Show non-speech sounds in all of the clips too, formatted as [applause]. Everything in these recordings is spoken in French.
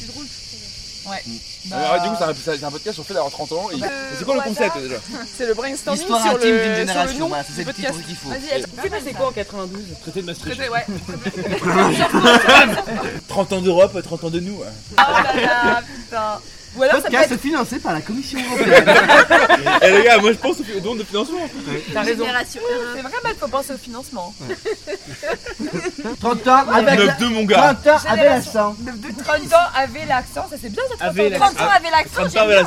plus drôle. Ouais. Ah, ouais, du coup, c'est un, c'est un podcast sur le fait d'avoir 30 ans. et- Bah, et c'est quoi le concept déjà? C'est le brainstorming L'histoire sur intime le, d'une sur le génération, nom voilà, c'est du ça le podcast. titre qu'il faut. Vas-y, Vous s'est passé quoi en 92 Traité de Maastricht. Traité, ouais. 30 [laughs] ans d'Europe, 30 ans de nous. Oh là là, putain. Ou alors ça peut Podcast être... financé par la Commission [laughs] européenne. Eh les gars, moi je pense au don de financement. T'as raison. Génération. C'est vrai, il faut penser au financement. 30 ans avec la... 9-2 mon gars. 30 ans avec l'accent. De, de 30 ans avait l'accent, ça c'est bien ça 30 ans. Avait 30 ans avait l'accent. 30 ans avec.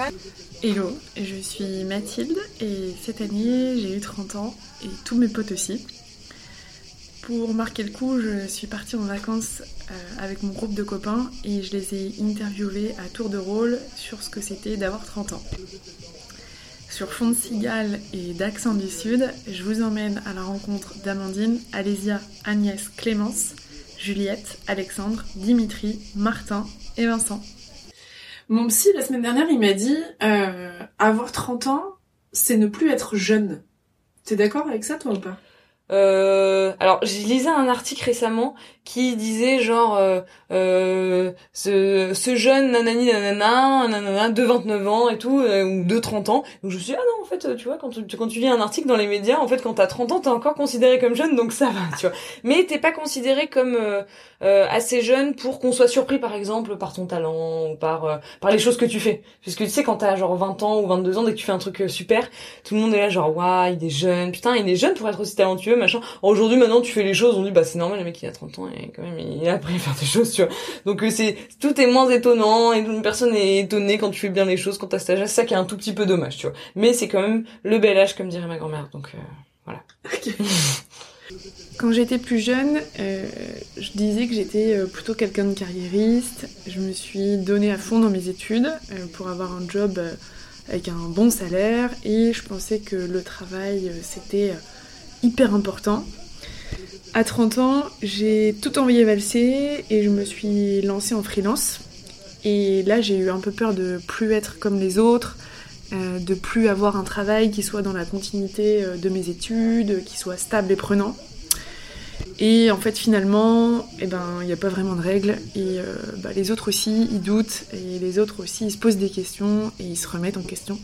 Ouais. Hello, je suis Mathilde et cette année j'ai eu 30 ans et tous mes potes aussi. Pour marquer le coup, je suis partie en vacances euh, avec mon groupe de copains et je les ai interviewés à tour de rôle sur ce que c'était d'avoir 30 ans. Sur fond de cigale et d'accent du sud, je vous emmène à la rencontre d'Amandine, Alésia, Agnès, Clémence, Juliette, Alexandre, Dimitri, Martin et Vincent. Mon psy, la semaine dernière, il m'a dit euh, avoir 30 ans, c'est ne plus être jeune. T'es d'accord avec ça, toi ou pas? Alors, j'ai lisé un article récemment qui disait genre euh, euh, ce, ce jeune nanani nanana, nanana de 29 ans et tout euh, ou de 30 ans. Donc je me suis dit ah non en fait tu vois quand tu quand tu lis un article dans les médias en fait quand t'as 30 ans t'es encore considéré comme jeune donc ça va tu vois. Mais t'es pas considéré comme euh, euh, assez jeune pour qu'on soit surpris par exemple par ton talent ou par euh, par les choses que tu fais. Parce que tu sais quand t'as genre 20 ans ou 22 ans dès que tu fais un truc euh, super tout le monde est là genre waouh il est jeune putain il est jeune pour être aussi talentueux machin aujourd'hui maintenant tu fais les choses on dit bah c'est normal le mec il a 30 ans quand même il a appris à faire des [laughs] choses tu vois. Donc euh, c'est tout est moins étonnant et une personne est étonnée quand tu fais bien les choses quand t'as cet âge c'est ça qui est un tout petit peu dommage tu vois. Mais c'est quand même le bel âge comme dirait ma grand-mère. Donc euh, voilà. [laughs] Quand j'étais plus jeune, euh, je disais que j'étais plutôt quelqu'un de carriériste. Je me suis donnée à fond dans mes études euh, pour avoir un job avec un bon salaire. Et je pensais que le travail c'était hyper important. À 30 ans, j'ai tout envoyé valser et je me suis lancée en freelance. Et là, j'ai eu un peu peur de plus être comme les autres, euh, de plus avoir un travail qui soit dans la continuité euh, de mes études, qui soit stable et prenant. Et en fait, finalement, eh ben, il n'y a pas vraiment de règles. Et euh, bah, les autres aussi, ils doutent. Et les autres aussi, ils se posent des questions et ils se remettent en question.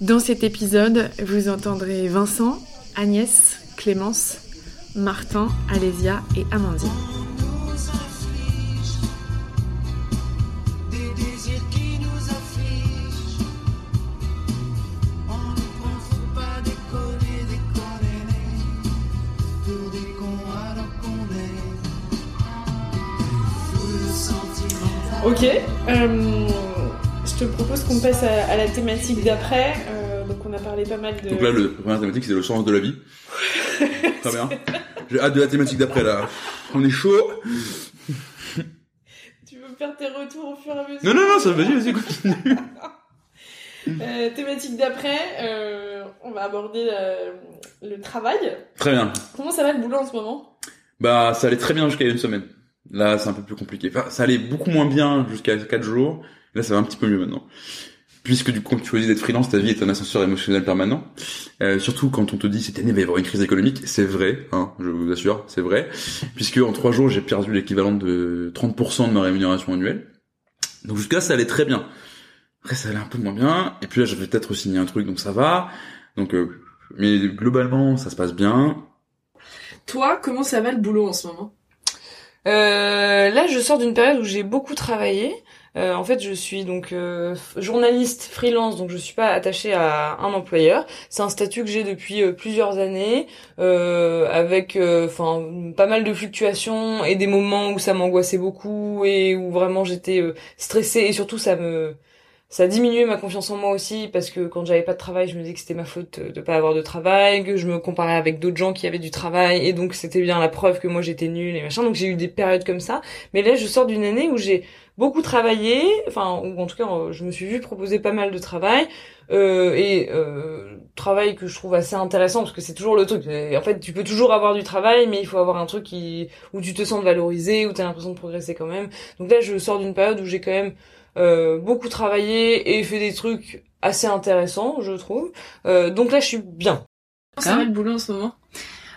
Dans cet épisode, vous entendrez Vincent, Agnès, Clémence, Martin, Alésia et Amandine. Ok, euh, je te propose qu'on passe à, à la thématique d'après. Euh, donc on a parlé pas mal de... Donc là, le la première thématique, c'est le sens de la vie. [laughs] Très bien. J'ai hâte de la thématique d'après là. On est chaud. [laughs] Tu veux faire tes retours au fur et à mesure Non, non, non, ça vas-y, vas-y, continue. [laughs] Euh, thématique d'après, euh, on va aborder euh, le travail. Très bien. Comment ça va le boulot en ce moment? Bah, ça allait très bien jusqu'à une semaine. Là, c'est un peu plus compliqué. Enfin, ça allait beaucoup moins bien jusqu'à 4 jours. Là, ça va un petit peu mieux maintenant. Puisque du coup, tu choisis d'être freelance, ta vie est un ascenseur émotionnel permanent. Euh, surtout quand on te dit cette année il va y avoir une crise économique, c'est vrai, hein, je vous assure, c'est vrai. Puisque en 3 jours, j'ai perdu l'équivalent de 30% de ma rémunération annuelle. Donc jusque là, ça allait très bien. Après, ça allait un peu moins bien. Et puis là, j'avais peut-être signé un truc, donc ça va. Donc, euh, mais globalement, ça se passe bien. Toi, comment ça va le boulot en ce moment? Euh, là, je sors d'une période où j'ai beaucoup travaillé. Euh, en fait, je suis donc euh, journaliste freelance, donc je suis pas attachée à un employeur. C'est un statut que j'ai depuis euh, plusieurs années, avec enfin pas mal de fluctuations et des moments où ça m'angoissait beaucoup et où vraiment j'étais stressée et surtout ça me ça a diminué ma confiance en moi aussi parce que quand j'avais pas de travail, je me disais que c'était ma faute de pas avoir de travail, que je me comparais avec d'autres gens qui avaient du travail et donc c'était bien la preuve que moi j'étais nulle et machin. Donc j'ai eu des périodes comme ça. Mais là, je sors d'une année où j'ai beaucoup travaillé, enfin ou en tout cas euh, je me suis vu proposer pas mal de travail euh, et euh, travail que je trouve assez intéressant parce que c'est toujours le truc. En fait, tu peux toujours avoir du travail, mais il faut avoir un truc qui où tu te sens valorisé, où tu as l'impression de progresser quand même. Donc là, je sors d'une période où j'ai quand même euh, beaucoup travaillé et fait des trucs assez intéressants, je trouve. Euh, donc là, je suis bien. Comment ça va le boulot en ce moment?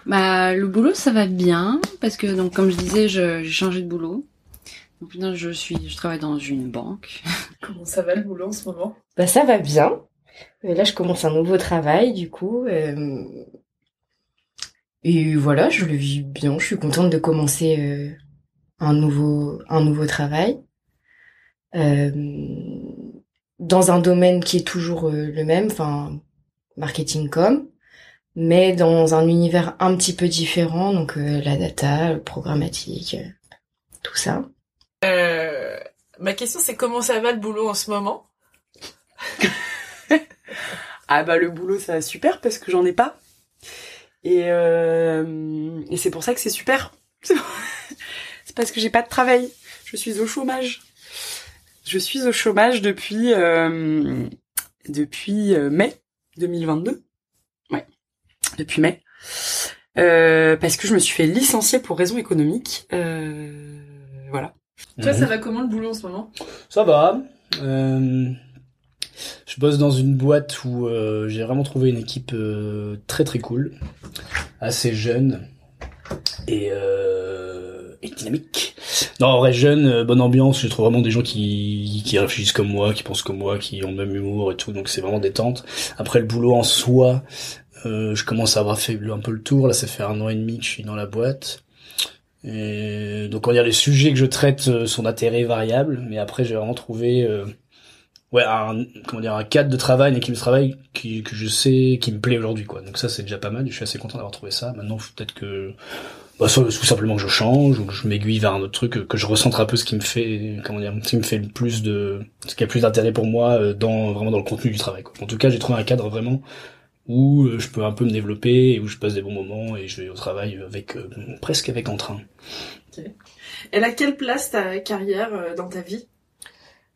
Bah, le boulot, ça va bien, parce que, donc, comme je disais, je- j'ai changé de boulot. Donc maintenant, je suis, je travaille dans une banque. [laughs] Comment ça va le boulot en ce moment? Bah ça va bien. Euh, là, je commence un nouveau travail, du coup. euh, Et voilà, je le vis bien. Je suis contente de commencer euh, un nouveau un nouveau travail dans un domaine qui est toujours euh, le même, enfin marketing com, mais dans un univers un petit peu différent, donc euh, la data, le programmatique, euh, tout ça. Euh, ma question c'est comment ça va le boulot en ce moment? [laughs] Ah bah le boulot ça va super parce que j'en ai pas. Et, euh, et c'est pour ça que c'est super. [laughs] c'est parce que j'ai pas de travail. Je suis au chômage. Je suis au chômage depuis euh, depuis euh, mai 2022. Ouais, depuis mai. Euh, parce que je me suis fait licencier pour raison économique. Euh, voilà. Toi, ça va comment le boulot en ce moment? Ça va. Euh, je bosse dans une boîte où euh, j'ai vraiment trouvé une équipe euh, très très cool, assez jeune et, euh, et dynamique. Non, en vrai jeune, euh, bonne ambiance. Je trouve vraiment des gens qui qui réfléchissent comme moi, qui pensent comme moi, qui ont le même humour et tout. Donc c'est vraiment détente. Après le boulot en soi, euh, je commence à avoir fait un peu le tour. Là, ça fait un an et demi que je suis dans la boîte. Et donc on va dire les sujets que je traite euh, sont d'intérêt variable, mais après j'ai vraiment trouvé euh, ouais un comment dire un cadre de travail, une équipe de travail qui que je sais qui me plaît aujourd'hui quoi. Donc ça c'est déjà pas mal. Je suis assez content d'avoir trouvé ça. Maintenant peut-être que bah, soit tout simplement que je change ou que je m'aiguille vers un autre truc, que, que je recentre un peu ce qui me fait comment dire ce qui me fait le plus de ce qui a plus d'intérêt pour moi euh, dans vraiment dans le contenu du travail. Quoi. En tout cas j'ai trouvé un cadre vraiment où euh, je peux un peu me développer et où je passe des bons moments et je vais au travail avec euh, presque avec entrain. Elle a quelle place ta carrière euh, dans ta vie?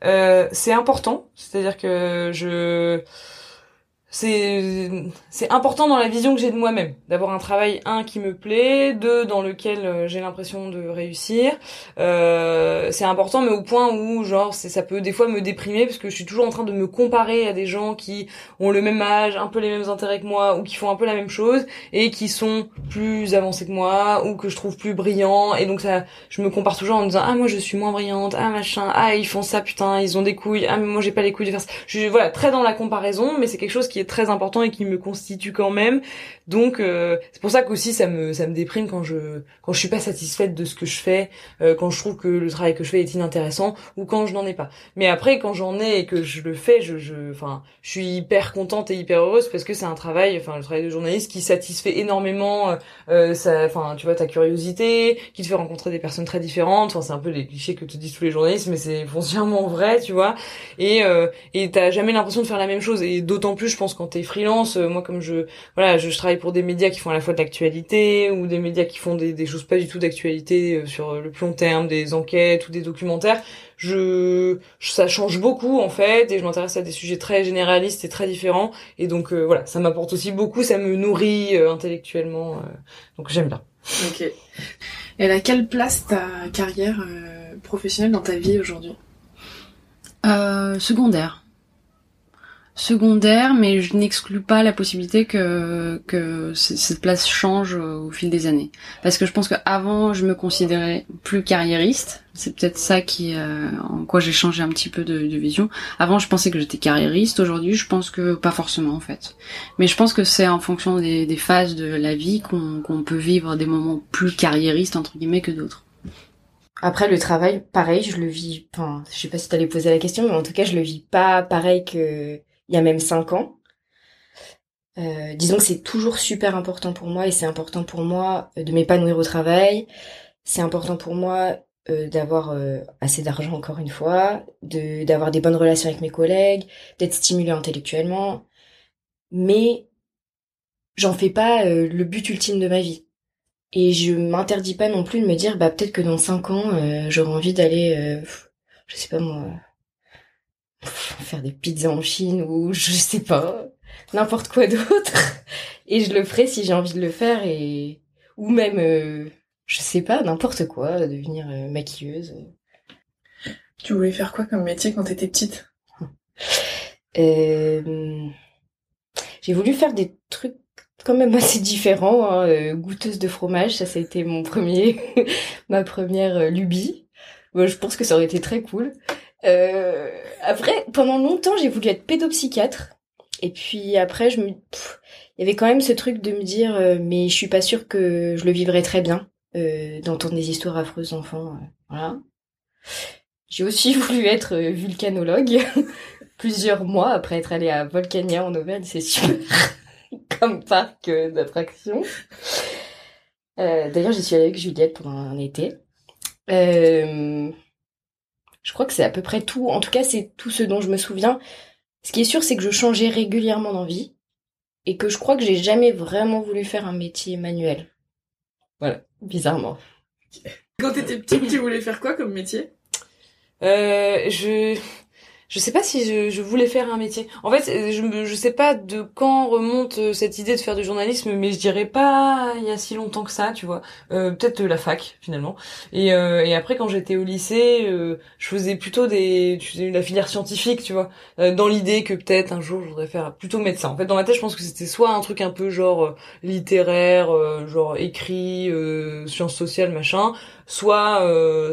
Euh, c'est important, c'est-à-dire que je c'est c'est important dans la vision que j'ai de moi-même. D'avoir un travail un qui me plaît deux dans lequel euh, j'ai l'impression de réussir. Euh, c'est important mais au point où genre c'est ça peut des fois me déprimer parce que je suis toujours en train de me comparer à des gens qui ont le même âge un peu les mêmes intérêts que moi ou qui font un peu la même chose et qui sont plus avancés que moi ou que je trouve plus brillants. Et donc ça je me compare toujours en me disant ah moi je suis moins brillante ah machin ah ils font ça putain ils ont des couilles ah mais moi j'ai pas les couilles de faire ça. Je suis voilà très dans la comparaison mais c'est quelque chose qui est très important et qui me constitue quand même. Donc euh, c'est pour ça qu'aussi ça me ça me déprime quand je quand je suis pas satisfaite de ce que je fais euh, quand je trouve que le travail que je fais est inintéressant ou quand je n'en ai pas. Mais après quand j'en ai et que je le fais je je enfin je suis hyper contente et hyper heureuse parce que c'est un travail enfin le travail de journaliste qui satisfait énormément euh, euh, enfin tu vois ta curiosité qui te fait rencontrer des personnes très différentes. Enfin c'est un peu les clichés que te disent tous les journalistes mais c'est foncièrement vrai tu vois. Et euh, et t'as jamais l'impression de faire la même chose. Et d'autant plus je pense quand t'es freelance euh, moi comme je voilà je, je travaille pour des médias qui font à la fois de l'actualité ou des médias qui font des, des choses pas du tout d'actualité euh, sur le plus long terme des enquêtes ou des documentaires je ça change beaucoup en fait et je m'intéresse à des sujets très généralistes et très différents et donc euh, voilà ça m'apporte aussi beaucoup ça me nourrit euh, intellectuellement euh, donc j'aime bien Ok. Elle a quelle place ta carrière euh, professionnelle dans ta vie aujourd'hui? Euh, secondaire. Secondaire, mais je n'exclus pas la possibilité que, que cette place change au fil des années. Parce que je pense qu'avant, je me considérais plus carriériste. C'est peut-être ça qui, euh, en quoi j'ai changé un petit peu de, de vision. Avant, je pensais que j'étais carriériste. Aujourd'hui, je pense que pas forcément, en fait. Mais je pense que c'est en fonction des, des phases de la vie qu'on qu'on peut vivre des moments plus carriéristes, entre guillemets, que d'autres. Après le travail, pareil, je le vis. Enfin, je sais pas si t'allais poser la question, mais en tout cas, je le vis pas pareil que il y a même cinq ans. Euh, disons que c'est toujours super important pour moi et c'est important pour moi euh, de m'épanouir au travail. C'est important pour moi euh, d'avoir assez d'argent encore une fois, de d'avoir des bonnes relations avec mes collègues, d'être stimulé intellectuellement. Mais j'en fais pas le but ultime de ma vie. Et je m'interdis pas non plus de me dire, bah peut-être que dans cinq ans, j'aurai envie d'aller, je sais pas moi, faire des pizzas en Chine ou [laughs] je sais pas, n'importe quoi d'autre. Et je le ferai si j'ai envie de le faire et ou même, euh, je sais pas, n'importe quoi, devenir euh, maquilleuse. Tu voulais faire quoi comme métier quand t'étais petite? Euh, j'ai voulu faire des trucs quand même assez différents, hein, goûteuse de fromage, ça ça a été mon premier, [laughs] ma première lubie. Je pense que ça aurait été très cool. Euh, après, pendant longtemps, j'ai voulu être pédopsychiatre. Et puis après, je me, il y avait quand même ce truc de me dire, euh, mais je suis pas sûre que je le vivrais très bien euh, d'entendre des histoires affreuses d'enfants. euh, voilà. J'ai aussi [laughs] voulu être euh, vulcanologue [laughs] plusieurs mois après être allée à Volcania en Auvergne. C'est super [laughs] comme parc d'attractions. D'ailleurs, j'y suis allée avec Juliette pendant un été. Euh, je crois que c'est à peu près tout. En tout cas, c'est tout ce dont je me souviens. Ce qui est sûr, c'est que je changeais régulièrement d'envie et que je crois que j'ai jamais vraiment voulu faire un métier manuel. Voilà, bizarrement. Quand t'étais petite, tu voulais faire quoi comme métier? Euh, je je sais pas si je, je voulais faire un métier. En fait, euh, je je sais pas de quand remonte euh, cette idée de faire du journalisme, mais je dirais pas il y a si longtemps que ça, tu vois. Euh, Peut-être euh, la fac finalement. Et, euh, et après, quand j'étais au lycée, euh, je faisais plutôt des tu sais, la filière scientifique, tu vois, dans l'idée que peut-être un jour je voudrais faire plutôt médecin. En fait, dans ma tête, je pense que c'était soit un truc un peu genre littéraire, genre écrit, sciences sociales, machin, soit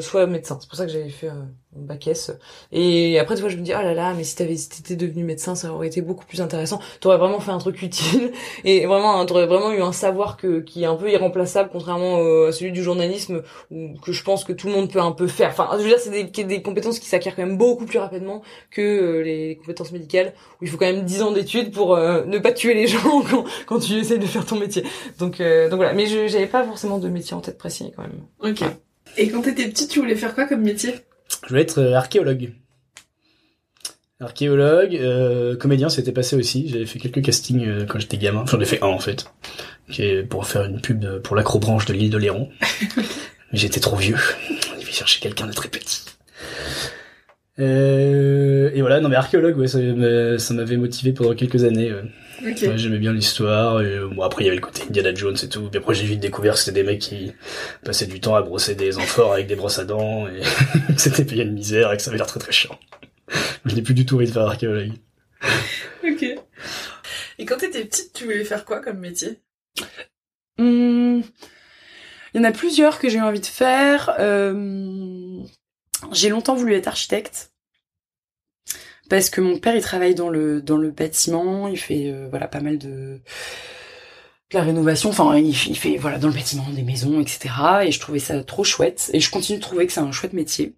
soit médecin. C'est pour ça que j'avais fait euh, mon bac S. Et après, tu vois, je me dis, oh là là, mais si t'avais, si t'étais devenu médecin, ça aurait été beaucoup plus intéressant. T'aurais vraiment fait un truc utile. [laughs] Et vraiment, hein, t'aurais vraiment eu un savoir que, qui est un peu irremplaçable, contrairement euh, à celui du journalisme, où, que je pense que tout le monde peut un peu faire. Enfin, je veux dire, c'est des, des compétences qui s'acquièrent quand même beaucoup plus rapidement que euh, les compétences médicales, où il faut quand même 10 ans d'études pour euh, ne pas tuer les [laughs] gens quand, quand tu essayes de faire ton métier. Donc, euh, donc voilà. Mais je, j'avais pas forcément de métier en tête précis, quand même. Ok. Et quand t'étais petite, tu voulais faire quoi comme métier? Je voulais être euh, archéologue. Archéologue, euh, comédien, c'était passé aussi. J'avais fait quelques castings euh, quand j'étais gamin. J'en ai fait un en fait, qui est pour faire une pub de- pour l'acrobranche de l'île de Léron. [laughs] Mais j'étais trop vieux. Il devait chercher quelqu'un de très petit. Euh, et voilà, non mais archéologue, ouais, ça, ça m'avait motivé pendant quelques années. ouais. Ok. Ouais, j'aimais bien l'histoire. Et, euh, bon, après, il y avait le côté Indiana Jones et tout. Puis après, j'ai vite découvert que c'était des mecs qui passaient du temps à brosser des amphores avec des brosses à dents et que [laughs] c'était payé une misère et que ça avait l'air très très chiant. Je n'ai plus du tout envie de faire archéologue. Ok. Et quand t'étais petite, tu voulais faire quoi comme métier? Hum, Il y en a plusieurs que j'ai eu envie de faire. Euh, J'ai longtemps voulu être architecte parce que mon père il travaille dans le dans le bâtiment, il fait euh, voilà pas mal de de la rénovation, enfin il, fait- il fait voilà dans le bâtiment des maisons etc. Et je trouvais ça trop chouette et je continue de trouver que c'est un chouette métier.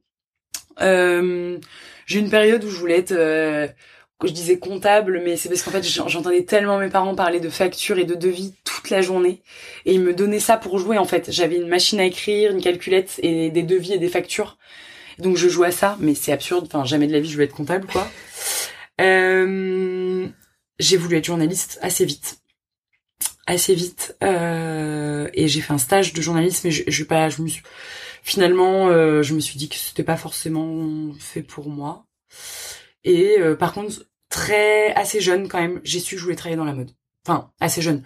Euh, j'ai une période où je voulais être euh, je disais comptable, mais c'est parce qu'en fait j'en- j'entendais tellement mes parents parler de factures et de devis toute la journée, et ils me donnaient ça pour jouer en fait. J'avais une machine à écrire, une calculette et des devis et des factures, donc je jouais à ça, mais c'est absurde. Enfin jamais de la vie je vais être comptable quoi. Euh, j'ai voulu être journaliste assez vite, assez vite, euh, et j'ai fait un stage de journalisme, mais je, je pas, je me finalement euh, je me suis dit que c'était pas forcément fait pour moi. Et par contre, très assez jeune quand même, j'ai su que je voulais travailler dans la mode. Enfin, assez jeune.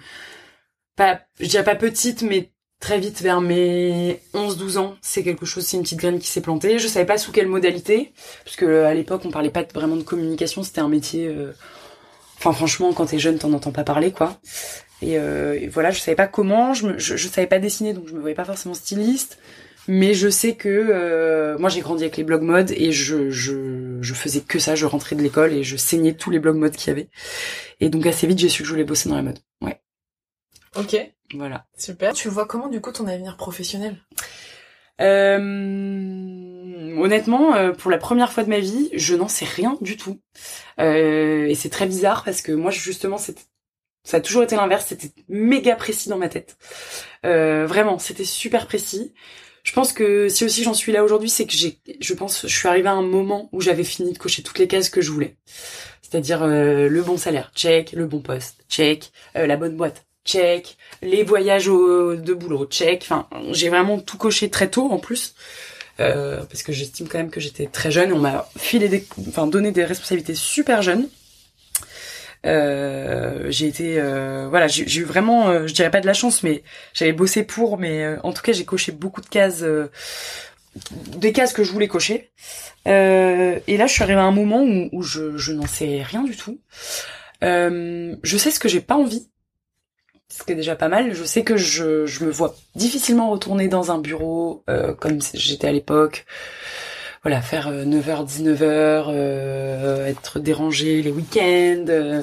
Pas, je dirais pas petite, mais très vite vers mes 11-12 ans, c'est quelque chose, c'est une petite graine qui s'est plantée. Je savais pas sous quelle modalité, parce que euh, à l'époque on parlait pas vraiment de communication, c'était un métier. euh, Enfin franchement, quand t'es jeune, t'en entends pas parler quoi. Et, euh, voilà, je savais pas comment, je, me, je, je savais pas dessiner, donc je me voyais pas forcément styliste. Mais je sais que euh, moi j'ai grandi avec les blogs mode et je, je, je faisais que ça, je rentrais de l'école et je saignais tous les blogs mode qu'il y avait. Et donc assez vite j'ai su que je voulais bosser dans la mode. Ouais, Ok. voilà. Super. Tu vois comment du coup ton avenir professionnel? Euh, honnêtement, euh, pour la première fois de ma vie, je n'en sais rien du tout. Euh, et c'est très bizarre parce que moi justement ça a toujours été l'inverse, c'était méga précis dans ma tête. Euh, vraiment, c'était super précis. Je pense que si aussi j'en suis là aujourd'hui, c'est que j'ai, je pense, je suis arrivée à un moment où j'avais fini de cocher toutes les cases que je voulais. C'est-à-dire euh, le bon salaire, check, le bon poste, check, euh, la bonne boîte, check, les voyages de boulot, check. Enfin, j'ai vraiment tout coché très tôt en plus. Euh, parce que j'estime quand même que j'étais très jeune on m'a filé enfin donné des responsabilités super jeunes. Euh, j'ai été, euh, voilà, j'ai eu vraiment, euh, je dirais pas de la chance, mais j'avais bossé pour, mais en tout cas j'ai coché beaucoup de cases, des cases que je voulais cocher. Et là je suis arrivée à un moment où, je, je n'en sais rien du tout. Je sais ce que j'ai pas envie. Ce qui est déjà pas mal. Je sais que je, je me vois difficilement retourner dans un bureau euh, comme j'étais à l'époque. Voilà, faire 9h, 19h, euh, être dérangée les week-ends, euh,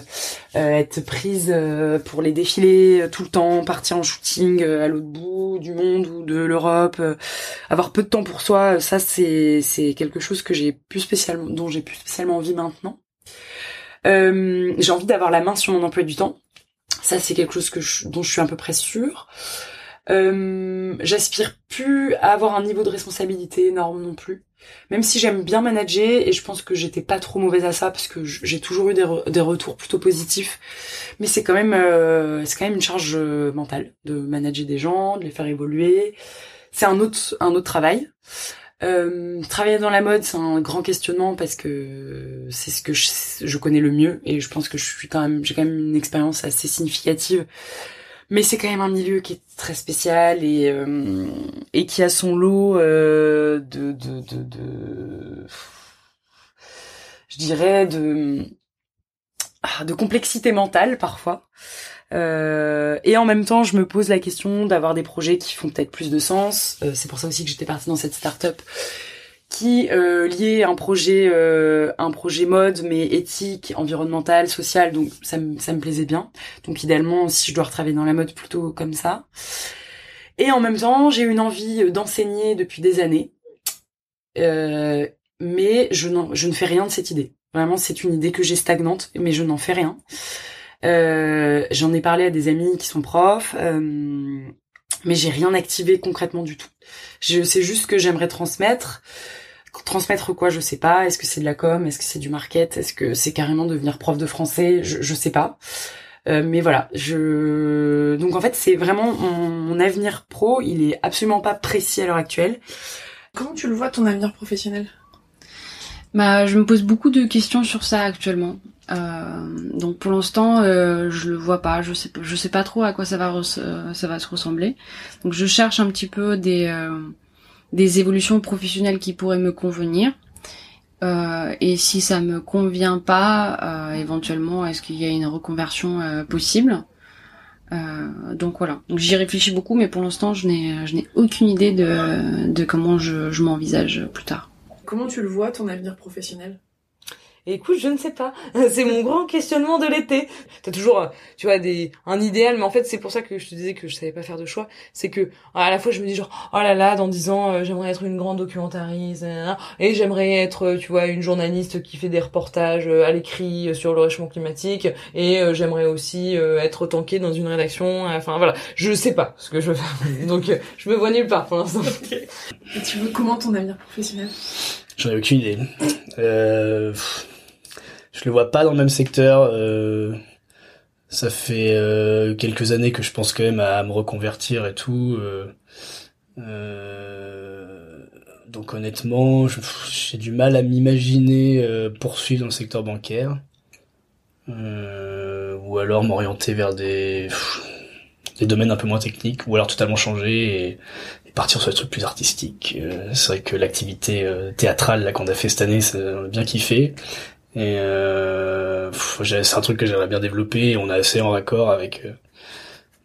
euh, être prise euh, pour les défilés euh, tout le temps, partir en shooting euh, à l'autre bout du monde ou de l'Europe, euh, avoir peu de temps pour soi, euh, ça c'est c'est quelque chose que j'ai plus spécialement dont j'ai plus spécialement envie maintenant. Euh, j'ai envie d'avoir la main sur mon emploi du temps. Ça, c'est quelque chose que je- dont je suis à peu près sûre. Euh, J'aspire plus à avoir un niveau de responsabilité énorme non plus. Même si j'aime bien manager et je pense que j'étais pas trop mauvaise à ça parce que j'ai toujours eu des, des retours plutôt positifs. Mais c'est quand même euh, c'est quand même une charge euh, mentale de manager des gens, de les faire évoluer. C'est un autre un autre travail. Euh, travailler dans la mode, c'est un grand questionnement parce que c'est ce que je, connais le mieux et je pense que je suis quand même, j'ai quand même une expérience assez significative. Mais c'est quand même un milieu qui est très spécial et euh, et qui a son lot euh, de, de de de je dirais de ah, de complexité mentale parfois. Euh, et en même temps, je me pose la question d'avoir des projets qui font peut-être plus de sens. Euh, c'est pour ça aussi que j'étais partie dans cette start-up qui euh, liait un projet, euh, un projet mode, mais éthique, environnemental, social. Donc ça, me- ça me plaisait bien. Donc idéalement, si je dois retravailler dans la mode, plutôt comme ça. Et en même temps, j'ai une envie d'enseigner depuis des années. Euh, mais je, je ne fais rien de cette idée. Vraiment, c'est une idée que j'ai stagnante, mais je n'en fais rien. Euh, J'en ai parlé à des amis qui sont profs, euh, mais j'ai rien activé concrètement du tout. Je sais juste que j'aimerais transmettre. Transmettre quoi, je sais pas. Est-ce que c'est de la com? Est-ce que c'est du market? Est-ce que c'est carrément devenir prof de français? Je, je sais pas. Euh, mais voilà, je donc en fait c'est vraiment mon, mon avenir pro, il est absolument pas précis à l'heure actuelle. Comment tu le vois ton avenir professionnel? Bah, je me pose beaucoup de questions sur ça actuellement. Euh, donc pour l'instant, euh, je le vois pas. Je sais, je sais pas trop à quoi ça va, euh, ça va se ressembler. Donc je cherche un petit peu des des évolutions professionnelles qui pourraient me convenir. Euh, et si ça me convient pas, euh, éventuellement, est-ce qu'il y a une reconversion euh, possible? Donc voilà. Donc j'y réfléchis beaucoup, mais pour l'instant, je n'ai je n'ai aucune idée de de comment je, je m'envisage plus tard. Comment tu le vois ton avenir professionnel? Écoute, je ne sais pas. [laughs] C'est mon grand questionnement de l'été. T'as toujours, euh, tu vois, des un idéal, mais en fait, c'est pour ça que je te disais que je savais pas faire de choix. C'est que à la fois, je me dis genre, oh là là, dans dix ans, euh, j'aimerais être une grande documentariste, et j'aimerais être, euh, tu vois, une journaliste qui fait des reportages à l'écrit sur le réchauffement climatique, et euh, j'aimerais aussi euh, être tankée dans une rédaction. Enfin voilà, je sais pas ce que je veux faire. [laughs] Donc, euh, je me vois nulle part pour l'instant. [laughs] Et tu veux comment ton avenir professionnel? J'en ai aucune idée. Euh, pff, je le vois pas dans le même secteur. euh, ça fait euh, quelques années que je pense quand même à me reconvertir et tout. euh, euh, donc honnêtement, j'ai du mal à m'imaginer euh, poursuivre dans le secteur bancaire. Euh, ou alors m'orienter vers des, des domaines un peu moins techniques, ou alors totalement changer et, partir sur des trucs plus artistiques. C'est vrai que l'activité théâtrale qu'on a fait cette année, ça, a bien kiffé. Et euh, j'ai- c'est un truc que j'aimerais bien développer. Et on est assez en raccord avec euh,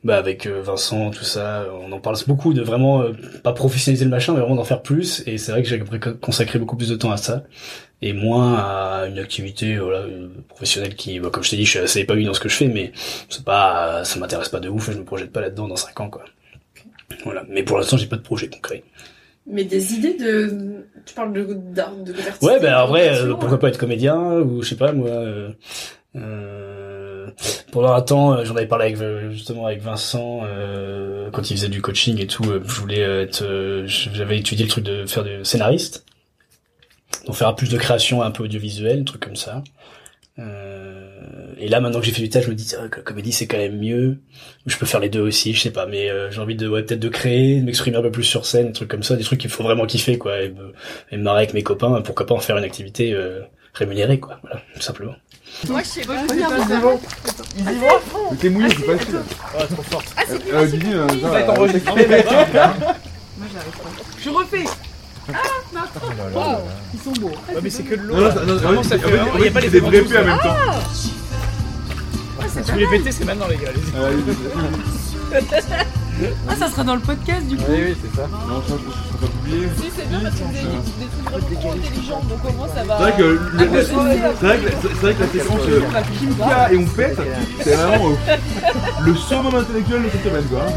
bah avec euh, Vincent, tout ça. On en parle beaucoup de vraiment euh, pas professionnaliser le machin, mais vraiment d'en faire plus. Et c'est vrai que j'aimerais co- consacrer beaucoup plus de temps à ça et moins à une activité voilà euh, professionnelle qui, bah, comme je t'ai dit, je suis assez épanoui dans ce que je fais, mais c'est pas, ça m'intéresse pas de ouf. Je me projette pas là-dedans dans cinq ans, quoi. Voilà. Mais pour l'instant, j'ai pas de projet concret. Mais des idées de... Tu parles de d'art, de d'artiste, Ouais, ben en vrai, euh, pourquoi pas être comédien ou je sais pas moi. Euh, euh, pendant un temps, euh, j'en avais parlé avec euh, justement avec Vincent euh, quand il faisait du coaching et tout. euh, je voulais euh, être, euh, j'avais étudié le truc de faire du scénariste, donc faire plus de création un peu audiovisuelle, un truc comme ça. Euh, et là, maintenant que j'ai fait du théâtre, je me dis ah, que la comédie c'est quand même mieux. Je peux faire les deux aussi, je sais pas, mais euh, j'ai envie de ouais, peut-être de créer, de m'exprimer un peu plus sur scène, des trucs comme ça, des trucs qu'il faut vraiment kiffer quoi, et me, et me marrer avec mes copains. Pourquoi pas en faire une activité euh, rémunérée quoi, voilà, tout simplement. Moi, je sais pas. Vas-y, passe devant. Il dit moi T'es mouillé, c'est pas sûr. Ah, trop forte. Ah, c'est Euh, Didi, euh, Ça va être enregistré. Moi, j'arrive pas. Je refais. Ah, non, Waouh, Ils sont beaux. Ouais, mais c'est que de l'eau. Non, non, non, Vraiment, en ça fait, il y a pas les vrais en même temps. Ah, Si vous voulez péter, c'est maintenant, les gars. allez-y. Ah, ça sera dans le podcast du coup. Oui, oui, c'est ça. Non, ça, ça va oublier. Si, c'est bien parce que vous avez des trucs vraiment trop intelligents, donc au moins ça va. C'est vrai que, Ah, la- séquence Kimka et on pète, c'est vraiment euh, le summum intellectuel de cette semaine quoi. hein.